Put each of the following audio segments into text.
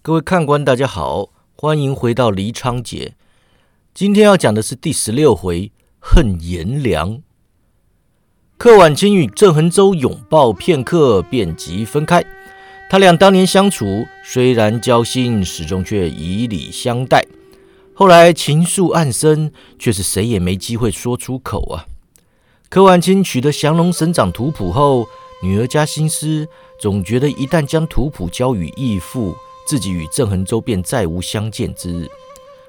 各位看官，大家好，欢迎回到黎昌节。今天要讲的是第十六回恨颜良。柯婉清与郑恒洲拥抱片刻，便即分开。他俩当年相处，虽然交心，始终却以礼相待。后来情愫暗生，却是谁也没机会说出口啊。柯婉清取得降龙神掌图谱后，女儿家心思，总觉得一旦将图谱交与义父，自己与郑恒洲便再无相见之日。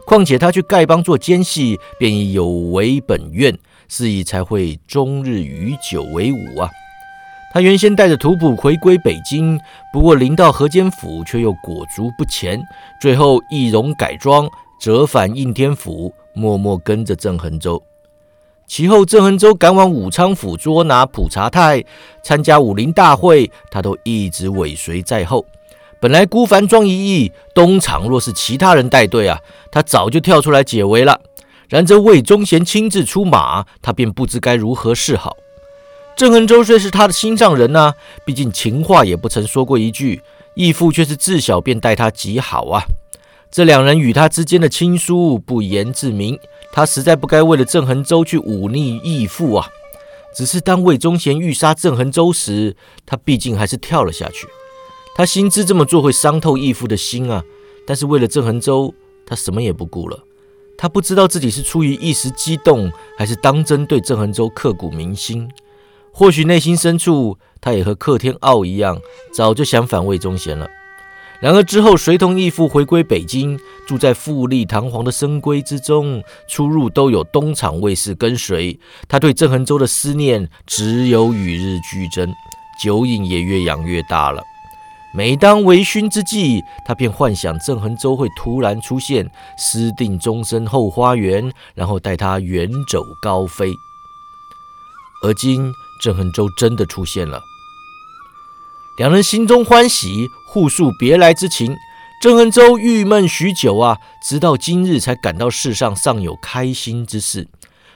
况且他去丐帮做奸细，便已有违本愿，是以才会终日与酒为伍啊。他原先带着图谱回归北京，不过临到河间府，却又裹足不前，最后易容改装，折返应天府，默默跟着郑恒洲。其后，郑恒洲赶往武昌府捉拿普查泰，参加武林大会，他都一直尾随在后。本来孤帆装一役，东厂若是其他人带队啊，他早就跳出来解围了。然则魏忠贤亲自出马，他便不知该如何是好。郑恒洲虽是他的心上人啊，毕竟情话也不曾说过一句，义父却是自小便待他极好啊。这两人与他之间的亲疏不言自明，他实在不该为了郑恒洲去忤逆义父啊。只是当魏忠贤欲杀郑恒洲时，他毕竟还是跳了下去。他心知这么做会伤透义父的心啊，但是为了郑恒洲，他什么也不顾了。他不知道自己是出于一时激动，还是当真对郑恒洲刻骨铭心。或许内心深处，他也和克天傲一样，早就想反魏忠贤了。然而之后，随同义父回归北京，住在富丽堂皇的深闺之中，出入都有东厂卫士跟随。他对郑恒洲的思念只有与日俱增，酒瘾也越养越大了。每当微醺之际，他便幻想郑恒洲会突然出现，私定终身后花园，然后带他远走高飞。而今。郑恒洲真的出现了，两人心中欢喜，互诉别来之情。郑恒洲郁闷许久啊，直到今日才感到世上尚有开心之事。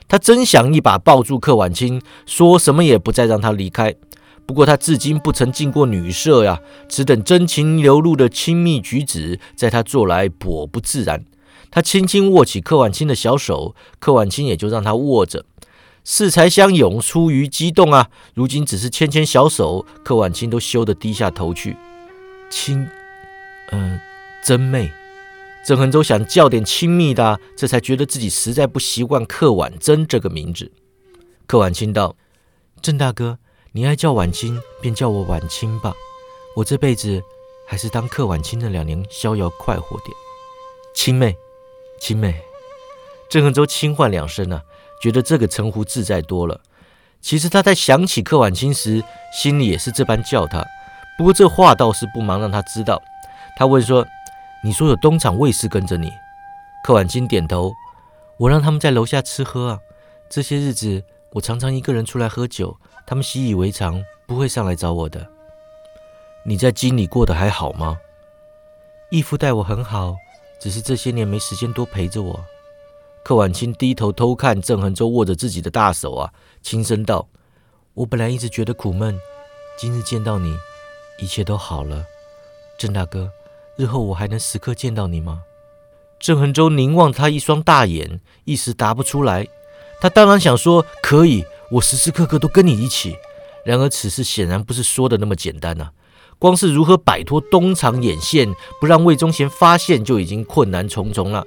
他真想一把抱住柯婉清，说什么也不再让他离开。不过他至今不曾进过女舍呀，只等真情流露的亲密举止，在他做来颇不自然。他轻轻握起柯婉清的小手，柯婉清也就让他握着。恃才相拥，出于激动啊！如今只是牵牵小手，柯婉清都羞得低下头去。亲，嗯，真妹。郑恒洲想叫点亲密的，这才觉得自己实在不习惯柯婉珍这个名字。柯婉清道：“郑大哥，你爱叫婉清，便叫我婉清吧。我这辈子还是当柯婉清那两年逍遥快活点。”亲妹，亲妹。郑恒洲轻唤两声啊。觉得这个称呼自在多了。其实他在想起客婉清时，心里也是这般叫他。不过这话倒是不忙让他知道。他问说：“你说有东厂卫士跟着你？”客婉清点头：“我让他们在楼下吃喝啊。这些日子我常常一个人出来喝酒，他们习以为常，不会上来找我的。你在京里过得还好吗？”义父待我很好，只是这些年没时间多陪着我。柯婉清低头偷看郑恒洲握着自己的大手啊，轻声道：“我本来一直觉得苦闷，今日见到你，一切都好了。郑大哥，日后我还能时刻见到你吗？”郑恒洲凝望他一双大眼，一时答不出来。他当然想说可以，我时时刻刻都跟你一起。然而此事显然不是说的那么简单呐。光是如何摆脱东厂眼线，不让魏忠贤发现，就已经困难重重了。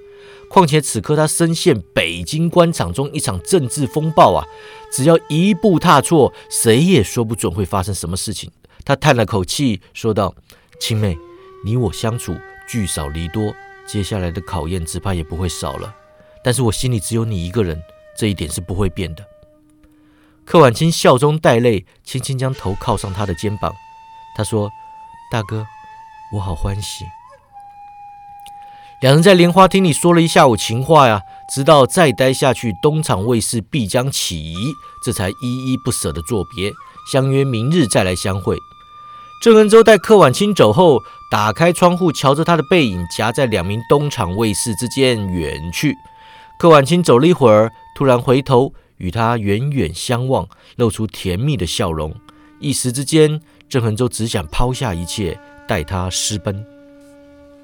况且此刻他深陷北京官场中一场政治风暴啊，只要一步踏错，谁也说不准会发生什么事情。他叹了口气，说道：“青妹，你我相处聚少离多，接下来的考验只怕也不会少了。但是我心里只有你一个人，这一点是不会变的。”柯婉清笑中带泪，轻轻将头靠上他的肩膀，他说：“大哥，我好欢喜。”两人在莲花厅里说了一下午情话呀，直到再待下去，东厂卫士必将起疑，这才依依不舍的作别，相约明日再来相会。郑恩洲待柯婉清走后，打开窗户，瞧着他的背影夹在两名东厂卫士之间远去。柯婉清走了一会儿，突然回头与他远远相望，露出甜蜜的笑容。一时之间，郑恒洲只想抛下一切，带他私奔。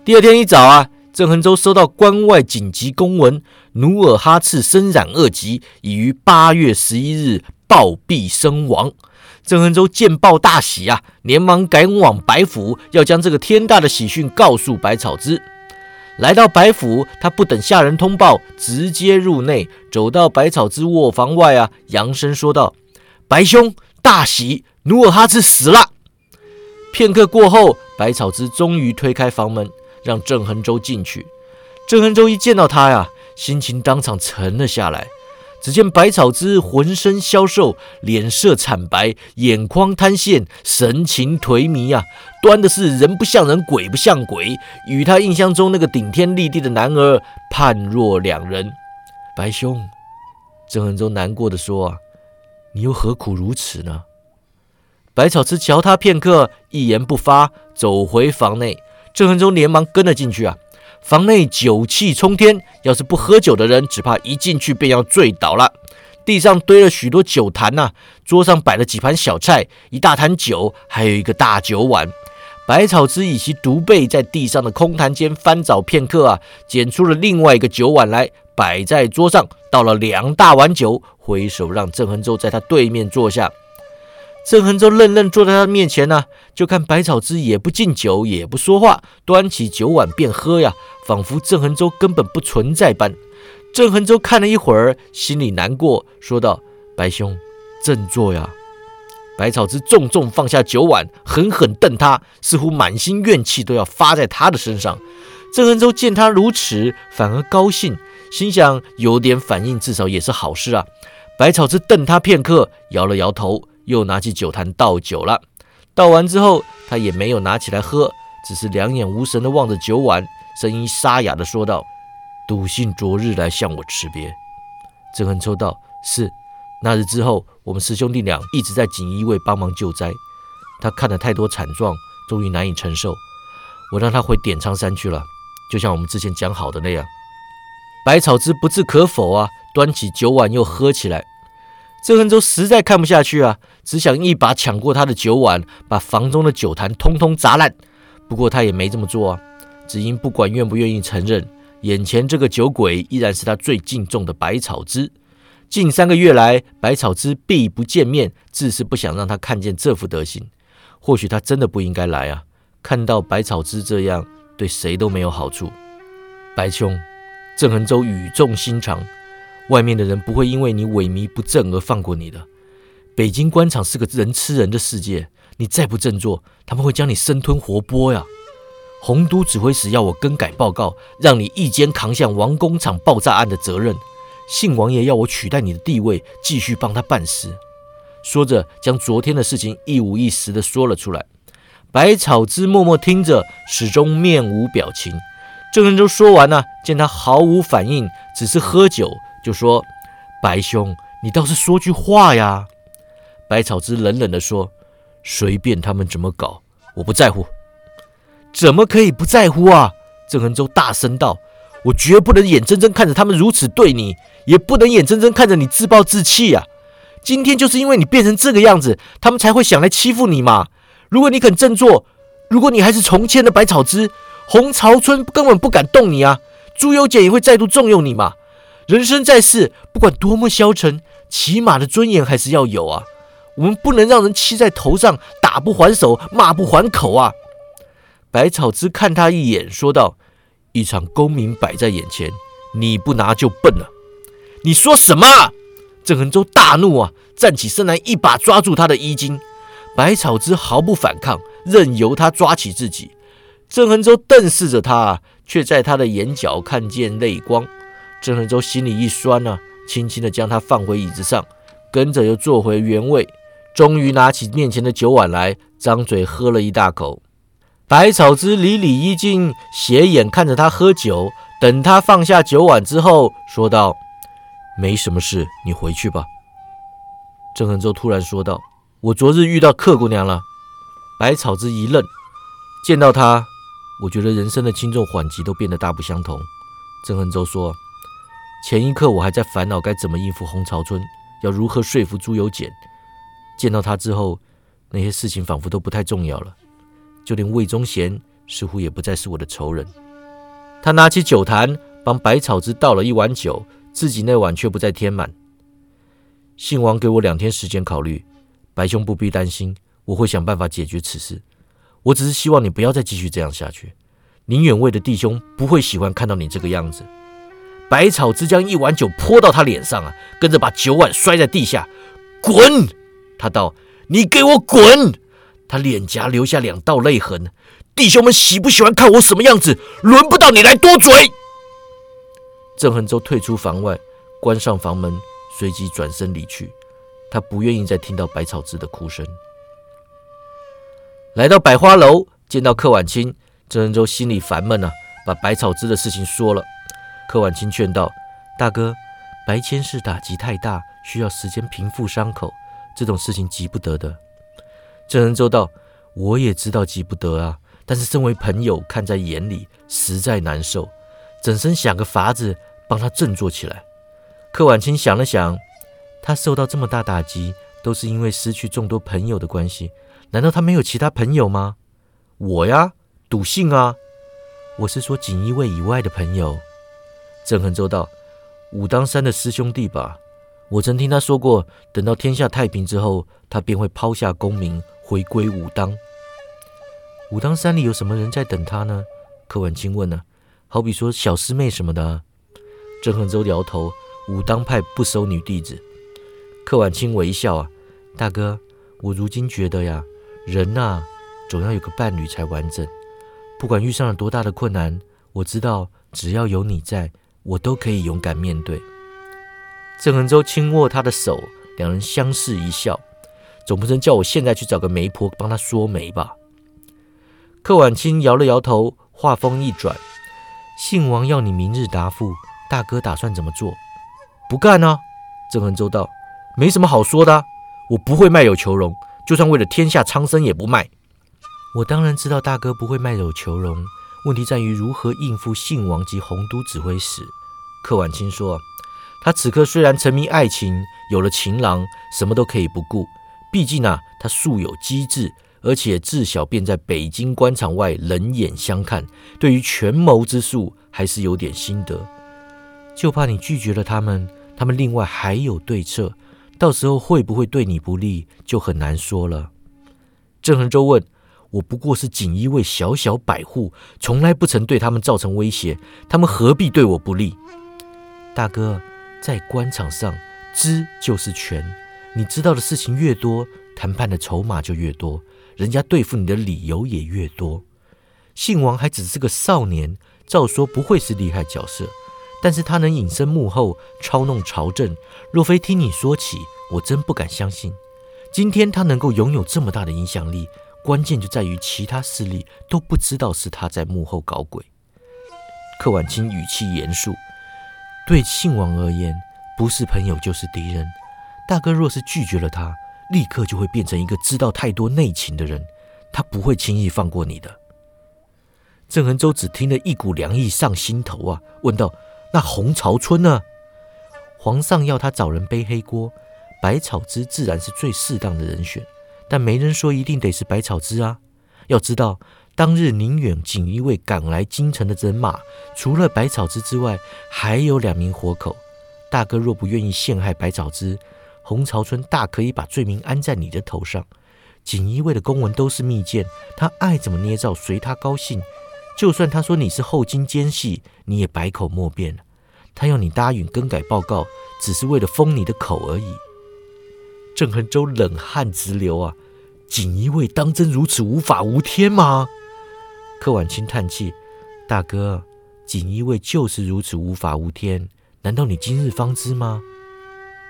第二天一早啊，郑恒洲收到关外紧急公文，努尔哈赤身染恶疾，已于八月十一日暴毙身亡。郑恒洲见报大喜啊，连忙赶往白府，要将这个天大的喜讯告诉百草枝。来到白府，他不等下人通报，直接入内，走到百草之卧房外啊，扬声说道：“白兄，大喜，努尔哈赤死了。”片刻过后，百草之终于推开房门，让郑恒洲进去。郑恒洲一见到他呀，心情当场沉了下来。只见百草之浑身消瘦，脸色惨白，眼眶瘫陷，神情颓靡啊！端的是人不像人，鬼不像鬼，与他印象中那个顶天立地的男儿判若两人。白兄，郑恒洲难过的说：“啊，你又何苦如此呢？”百草之瞧他片刻，一言不发，走回房内。郑恒洲连忙跟了进去啊。房内酒气冲天，要是不喝酒的人，只怕一进去便要醉倒了。地上堆了许多酒坛呐，桌上摆了几盘小菜，一大坛酒，还有一个大酒碗。百草之以其独背在地上的空坛间翻找片刻啊，捡出了另外一个酒碗来，摆在桌上，倒了两大碗酒，挥手让郑恒洲在他对面坐下。郑恒洲愣愣坐在他面前呢，就看百草之也不敬酒，也不说话，端起酒碗便喝呀，仿佛郑恒洲根本不存在般。郑恒洲看了一会儿，心里难过，说道：“白兄，振作呀！”百草之重重放下酒碗，狠狠瞪他，似乎满心怨气都要发在他的身上。郑恒洲见他如此，反而高兴，心想有点反应，至少也是好事啊。百草之瞪他片刻，摇了摇头。又拿起酒坛倒酒了，倒完之后，他也没有拿起来喝，只是两眼无神的望着酒碗，声音沙哑的说道：“笃信昨日来向我辞别。”郑恒抽道：“是。那日之后，我们师兄弟俩一直在锦衣卫帮忙救灾。他看了太多惨状，终于难以承受，我让他回点苍山去了，就像我们之前讲好的那样。”百草之不置可否啊，端起酒碗又喝起来。郑恒洲实在看不下去啊，只想一把抢过他的酒碗，把房中的酒坛通通砸烂。不过他也没这么做啊，只因不管愿不愿意承认，眼前这个酒鬼依然是他最敬重的百草枝。近三个月来，百草枝必不见面，自是不想让他看见这副德行。或许他真的不应该来啊，看到百草枝这样，对谁都没有好处。白兄，郑恒洲语重心长。外面的人不会因为你萎靡不振而放过你的。北京官场是个人吃人的世界，你再不振作，他们会将你生吞活剥呀。洪都指挥使要我更改报告，让你一肩扛下王工厂爆炸案的责任。信王爷要我取代你的地位，继续帮他办事。说着，将昨天的事情一五一十的说了出来。百草枝默默听着，始终面无表情。郑仁洲说完呢，见他毫无反应，只是喝酒。就说：“白兄，你倒是说句话呀！”百草之冷冷地说：“随便他们怎么搞，我不在乎。”怎么可以不在乎啊？郑恒洲大声道：“我绝不能眼睁睁看着他们如此对你，也不能眼睁睁看着你自暴自弃呀！今天就是因为你变成这个样子，他们才会想来欺负你嘛！如果你肯振作，如果你还是从前的百草之，红潮村根本不敢动你啊！朱由检也会再度重用你嘛！”人生在世，不管多么消沉，起码的尊严还是要有啊！我们不能让人骑在头上，打不还手，骂不还口啊！百草之看他一眼，说道：“一场功名摆在眼前，你不拿就笨了。”你说什么？郑恒洲大怒啊，站起身来，一把抓住他的衣襟。百草之毫不反抗，任由他抓起自己。郑恒洲瞪视着他，却在他的眼角看见泪光。郑恒洲心里一酸呢，轻轻的将他放回椅子上，跟着又坐回原位，终于拿起面前的酒碗来，张嘴喝了一大口。百草之离李一静，斜眼看着他喝酒，等他放下酒碗之后，说道：“没什么事，你回去吧。”郑恒洲突然说道：“我昨日遇到客姑娘了。”百草之一愣，见到她，我觉得人生的轻重缓急都变得大不相同。郑恒洲说。前一刻我还在烦恼该怎么应付红潮村，要如何说服朱由检。见到他之后，那些事情仿佛都不太重要了。就连魏忠贤似乎也不再是我的仇人。他拿起酒坛，帮百草枝倒了一碗酒，自己那碗却不再添满。信王给我两天时间考虑，白兄不必担心，我会想办法解决此事。我只是希望你不要再继续这样下去。宁远卫的弟兄不会喜欢看到你这个样子。百草枝将一碗酒泼到他脸上啊，跟着把酒碗摔在地下。滚！他道：“你给我滚！”他脸颊留下两道泪痕。弟兄们喜不喜欢看我什么样子？轮不到你来多嘴。郑恒洲退出房外，关上房门，随即转身离去。他不愿意再听到百草枝的哭声。来到百花楼，见到柯婉清，郑恒洲心里烦闷啊，把百草枝的事情说了。柯婉清劝道：“大哥，白千是打击太大，需要时间平复伤口，这种事情急不得的。”郑恩洲道：“我也知道急不得啊。”但是身为朋友，看在眼里，实在难受，整身想个法子帮他振作起来。柯婉清想了想，他受到这么大打击，都是因为失去众多朋友的关系。难道他没有其他朋友吗？我呀，笃信啊。我是说锦衣卫以外的朋友。郑恒州道：“武当山的师兄弟吧？我曾听他说过，等到天下太平之后，他便会抛下功名，回归武当。”武当山里有什么人在等他呢？柯婉清问呢。好比说小师妹什么的。郑恒洲摇头，武当派不收女弟子。柯婉清微笑啊，大哥，我如今觉得呀，人呐，总要有个伴侣才完整。不管遇上了多大的困难，我知道只要有你在，我都可以勇敢面对。郑恒洲轻握他的手，两人相视一笑。总不能叫我现在去找个媒婆帮他说媒吧？柯婉清摇了摇头，话锋一转：“信王要你明日答复，大哥打算怎么做？”“不干啊！”郑恒洲道：“没什么好说的，我不会卖友求荣，就算为了天下苍生也不卖。”“我当然知道大哥不会卖友求荣，问题在于如何应付信王及洪都指挥使。”柯婉清说：“他此刻虽然沉迷爱情，有了情郎，什么都可以不顾，毕竟啊，他素有机智。”而且自小便在北京官场外冷眼相看，对于权谋之术还是有点心得。就怕你拒绝了他们，他们另外还有对策，到时候会不会对你不利，就很难说了。郑恒洲问：“我不过是锦衣卫小小百户，从来不曾对他们造成威胁，他们何必对我不利？”大哥，在官场上，知就是权，你知道的事情越多，谈判的筹码就越多。人家对付你的理由也越多。信王还只是个少年，照说不会是厉害角色，但是他能隐身幕后操弄朝政，若非听你说起，我真不敢相信。今天他能够拥有这么大的影响力，关键就在于其他势力都不知道是他在幕后搞鬼。柯婉清语气严肃：“对信王而言，不是朋友就是敌人。大哥若是拒绝了他。”立刻就会变成一个知道太多内情的人，他不会轻易放过你的。郑恒洲只听得一股凉意上心头啊，问道：“那洪朝春呢？皇上要他找人背黑锅，百草枝自然是最适当的人选，但没人说一定得是百草枝啊。要知道，当日宁远锦衣卫赶来京城的人马，除了百草枝之外，还有两名活口。大哥若不愿意陷害百草枝，洪朝春大可以把罪名安在你的头上。锦衣卫的公文都是密件，他爱怎么捏造随他高兴。就算他说你是后金奸细，你也百口莫辩了。他要你答应更改报告，只是为了封你的口而已。郑恒洲冷汗直流啊！锦衣卫当真如此无法无天吗？柯婉清叹气：“大哥，锦衣卫就是如此无法无天，难道你今日方知吗？”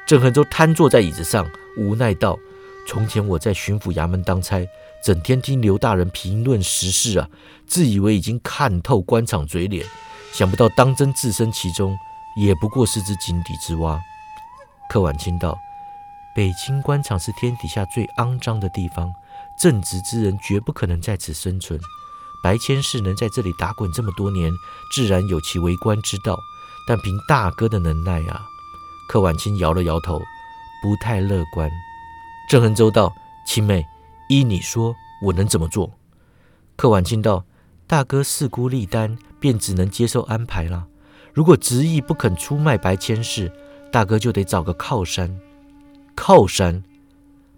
郑恒洲瘫坐在椅子上，无奈道：“从前我在巡抚衙门当差，整天听刘大人评论时事啊，自以为已经看透官场嘴脸，想不到当真置身其中，也不过是只井底之蛙。”柯婉清道：“北京官场是天底下最肮脏的地方，正直之人绝不可能在此生存。白千世能在这里打滚这么多年，自然有其为官之道，但凭大哥的能耐啊！”柯婉清摇了摇头，不太乐观。郑恒洲道：“青妹，依你说，我能怎么做？”柯婉清道：“大哥势孤力单，便只能接受安排了。如果执意不肯出卖白千世，大哥就得找个靠山。靠山，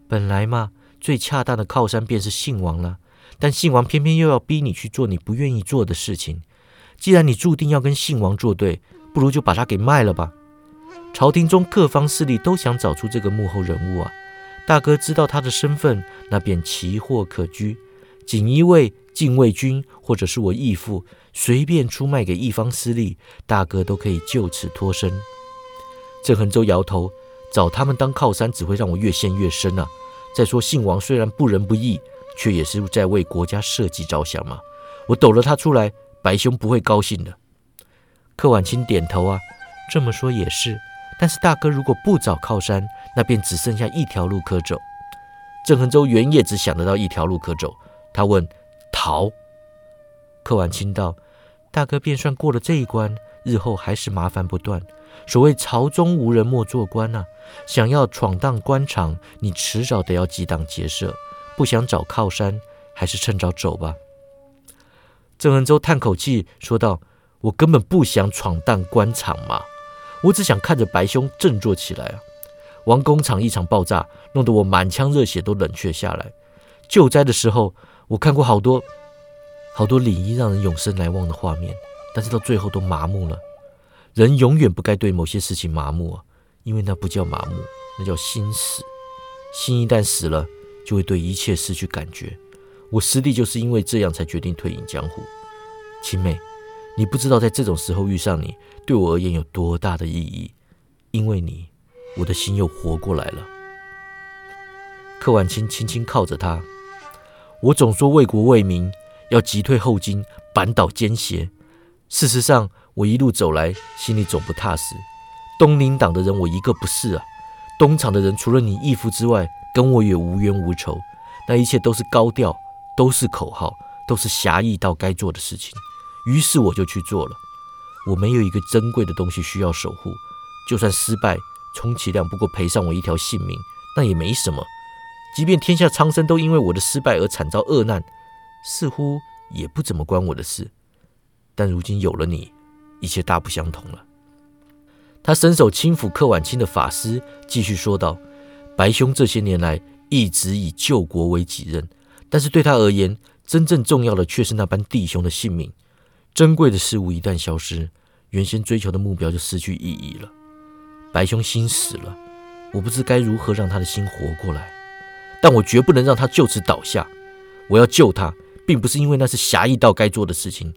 本来嘛，最恰当的靠山便是信王了。但信王偏偏又要逼你去做你不愿意做的事情。既然你注定要跟信王作对，不如就把他给卖了吧。朝廷中各方势力都想找出这个幕后人物啊。大哥知道他的身份，那便奇货可居。锦衣卫、禁卫军，或者是我义父，随便出卖给一方私利，大哥都可以就此脱身。郑恒洲摇头，找他们当靠山，只会让我越陷越深啊。再说姓王虽然不仁不义，却也是在为国家社稷着想嘛。我抖了他出来，白兄不会高兴的。柯婉清点头啊，这么说也是。但是大哥如果不找靠山，那便只剩下一条路可走。郑恒洲原也只想得到一条路可走，他问：“逃？”柯婉清道：“大哥便算过了这一关，日后还是麻烦不断。所谓朝中无人莫做官呐，想要闯荡官场，你迟早得要激荡结社。不想找靠山，还是趁早走吧。”郑恩洲叹口气说道：“我根本不想闯荡官场嘛。”我只想看着白兄振作起来啊！王工厂一场爆炸，弄得我满腔热血都冷却下来。救灾的时候，我看过好多好多礼仪让人永生难忘的画面，但是到最后都麻木了。人永远不该对某些事情麻木啊，因为那不叫麻木，那叫心死。心一旦死了，就会对一切失去感觉。我师弟就是因为这样才决定退隐江湖。青妹。你不知道，在这种时候遇上你，对我而言有多大的意义。因为你，我的心又活过来了。柯婉清轻轻靠着他。我总说为国为民，要急退后金，扳倒奸邪。事实上，我一路走来，心里总不踏实。东林党的人，我一个不是啊。东厂的人，除了你义父之外，跟我也无冤无仇。那一切都是高调，都是口号，都是侠义到该做的事情。于是我就去做了。我没有一个珍贵的东西需要守护，就算失败，充其量不过赔上我一条性命，那也没什么。即便天下苍生都因为我的失败而惨遭恶难，似乎也不怎么关我的事。但如今有了你，一切大不相同了。他伸手轻抚柯婉清的发丝，继续说道：“白兄这些年来一直以救国为己任，但是对他而言，真正重要的却是那般弟兄的性命。”珍贵的事物一旦消失，原先追求的目标就失去意义了。白兄心死了，我不知该如何让他的心活过来，但我绝不能让他就此倒下。我要救他，并不是因为那是侠义道该做的事情，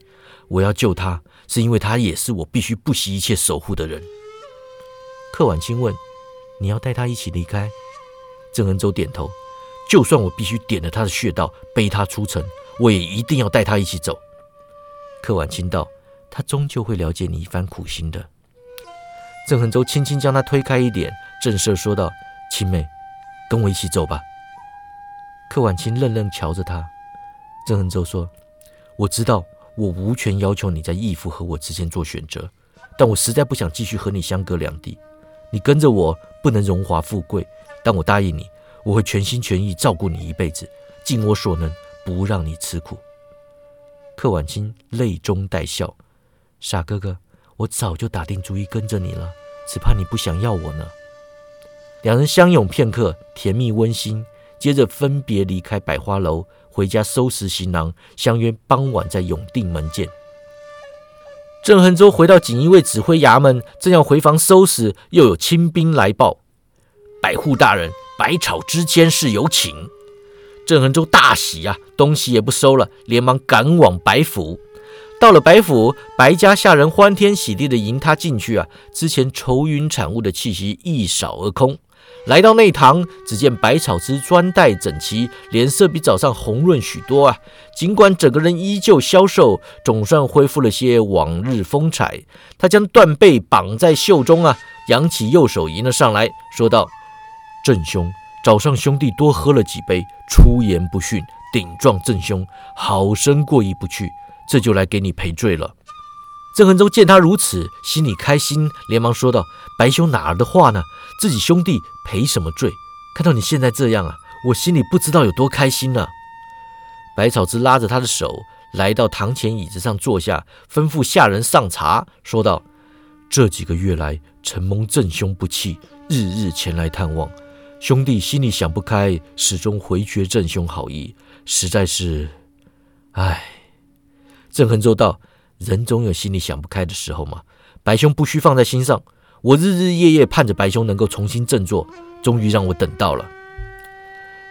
我要救他，是因为他也是我必须不惜一切守护的人。柯婉清问：“你要带他一起离开？”郑恩洲点头：“就算我必须点了他的穴道，背他出城，我也一定要带他一起走。”柯婉清道：“他终究会了解你一番苦心的。”郑恒洲轻轻将他推开一点，正色说道：“青妹，跟我一起走吧。”柯婉清愣愣瞧着他。郑恒洲说：“我知道我无权要求你在义父和我之间做选择，但我实在不想继续和你相隔两地。你跟着我不能荣华富贵，但我答应你，我会全心全意照顾你一辈子，尽我所能，不让你吃苦。”柯婉清泪中带笑：“傻哥哥，我早就打定主意跟着你了，只怕你不想要我呢。”两人相拥片刻，甜蜜温馨，接着分别离开百花楼，回家收拾行囊，相约傍晚在永定门见。郑恒洲回到锦衣卫指挥衙门，正要回房收拾，又有亲兵来报：“百户大人，百草之间是有请。”郑恒洲大喜呀，东西也不收了，连忙赶往白府。到了白府，白家下人欢天喜地的迎他进去啊，之前愁云惨雾的气息一扫而空。来到内堂，只见百草之专戴整齐，脸色比早上红润许多啊。尽管整个人依旧消瘦，总算恢复了些往日风采。他将断背绑在袖中啊，扬起右手迎了上来，说道：“郑兄。”早上兄弟多喝了几杯，出言不逊，顶撞郑兄，好生过意不去，这就来给你赔罪了。郑恒洲见他如此，心里开心，连忙说道：“白兄哪儿的话呢？自己兄弟赔什么罪？看到你现在这样啊，我心里不知道有多开心呢。”百草枝拉着他的手，来到堂前椅子上坐下，吩咐下人上茶，说道：“这几个月来，承蒙郑兄不弃，日日前来探望，兄弟心里想不开，始终回绝郑兄好意，实在是……唉。”郑恒州道：“人总有心里想不开的时候嘛，白兄不需放在心上。我日日夜夜盼着白兄能够重新振作，终于让我等到了。”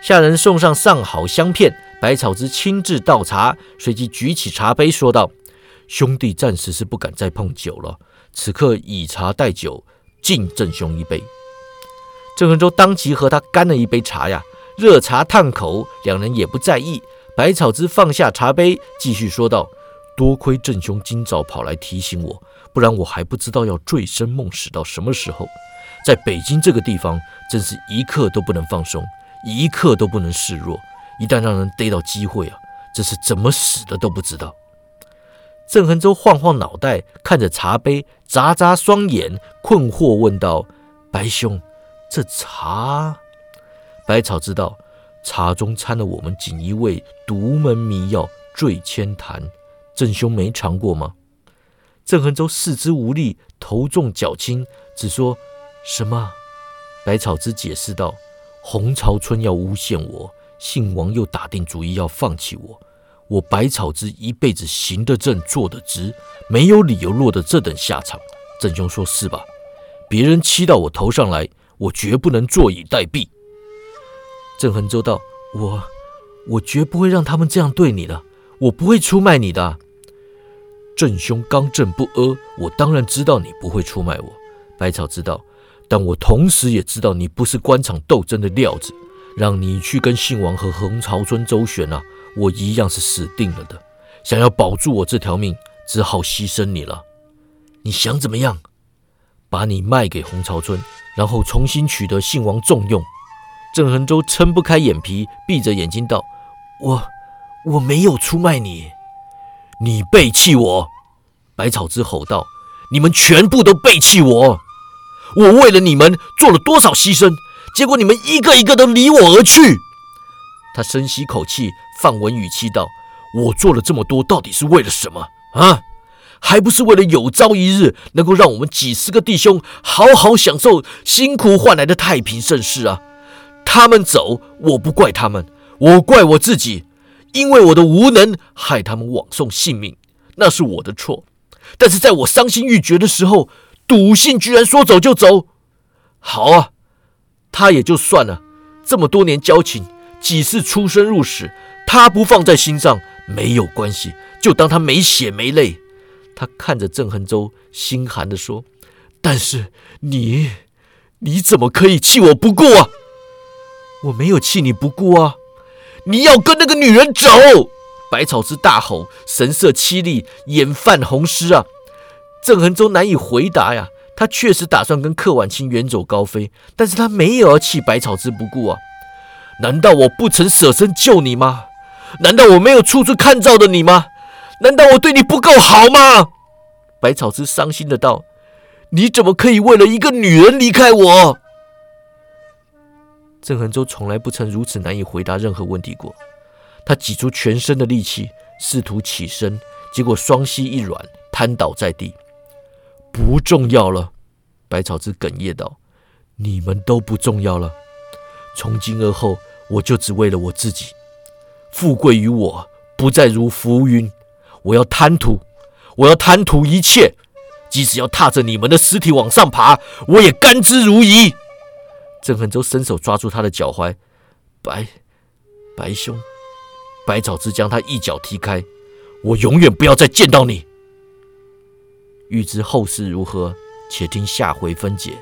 下人送上上好香片。百草之亲自倒茶，随即举起茶杯说道：“兄弟暂时是不敢再碰酒了，此刻以茶代酒，敬郑兄一杯。”郑恒洲当即和他干了一杯茶呀，热茶烫口，两人也不在意。百草之放下茶杯，继续说道：“多亏郑兄今早跑来提醒我，不然我还不知道要醉生梦死到什么时候。在北京这个地方，真是一刻都不能放松，一刻都不能示弱。”一旦让人逮到机会啊，这是怎么死的都不知道。郑恒洲晃晃脑袋，看着茶杯，眨眨双眼，困惑问道：“白兄，这茶？”百草知道，茶中掺了我们锦衣卫独门迷药醉千坛。郑兄没尝过吗？郑恒洲四肢无力，头重脚轻，只说：“什么？”百草之解释道：“洪朝春要诬陷我。”姓王又打定主意要放弃我，我百草之一辈子行得正，坐得直，没有理由落得这等下场。郑兄说是吧？别人欺到我头上来，我绝不能坐以待毙。郑恒州道：“我，我绝不会让他们这样对你的，我不会出卖你的。”郑兄刚正不阿，我当然知道你不会出卖我。百草知道，但我同时也知道你不是官场斗争的料子。让你去跟信王和洪朝春周旋啊，我一样是死定了的。想要保住我这条命，只好牺牲你了。你想怎么样？把你卖给洪朝春，然后重新取得信王重用。郑恒洲撑不开眼皮，闭着眼睛道：“我我没有出卖你，你背弃我。”百草之吼道：“你们全部都背弃我！我为了你们做了多少牺牲？”结果你们一个一个都离我而去。他深吸口气，放稳语气道：“我做了这么多，到底是为了什么啊？还不是为了有朝一日能够让我们几十个弟兄好好享受辛苦换来的太平盛世啊！他们走，我不怪他们，我怪我自己，因为我的无能害他们枉送性命，那是我的错。但是在我伤心欲绝的时候，赌信居然说走就走。好啊！”他也就算了，这么多年交情，几次出生入死，他不放在心上没有关系，就当他没血没泪。他看着郑恒洲，心寒的说：“但是你，你怎么可以弃我不顾啊？我没有弃你不顾啊！你要跟那个女人走！”百草之大吼，神色凄厉，眼泛红湿啊！郑恒洲难以回答呀。他确实打算跟柯婉清远走高飞，但是他没有要弃百草之不顾啊！难道我不曾舍身救你吗？难道我没有处处看照的你吗？难道我对你不够好吗？百草之伤心的道：“你怎么可以为了一个女人离开我？”郑恒洲从来不曾如此难以回答任何问题过，他挤出全身的力气试图起身，结果双膝一软，瘫倒在地。不重要了，百草之哽咽道：“你们都不重要了。从今而后，我就只为了我自己。富贵于我，不再如浮云。我要贪图，我要贪图一切，即使要踏着你们的尸体往上爬，我也甘之如饴。”郑恒洲伸手抓住他的脚踝，白白兄，百草之将他一脚踢开。我永远不要再见到你。欲知后事如何，且听下回分解。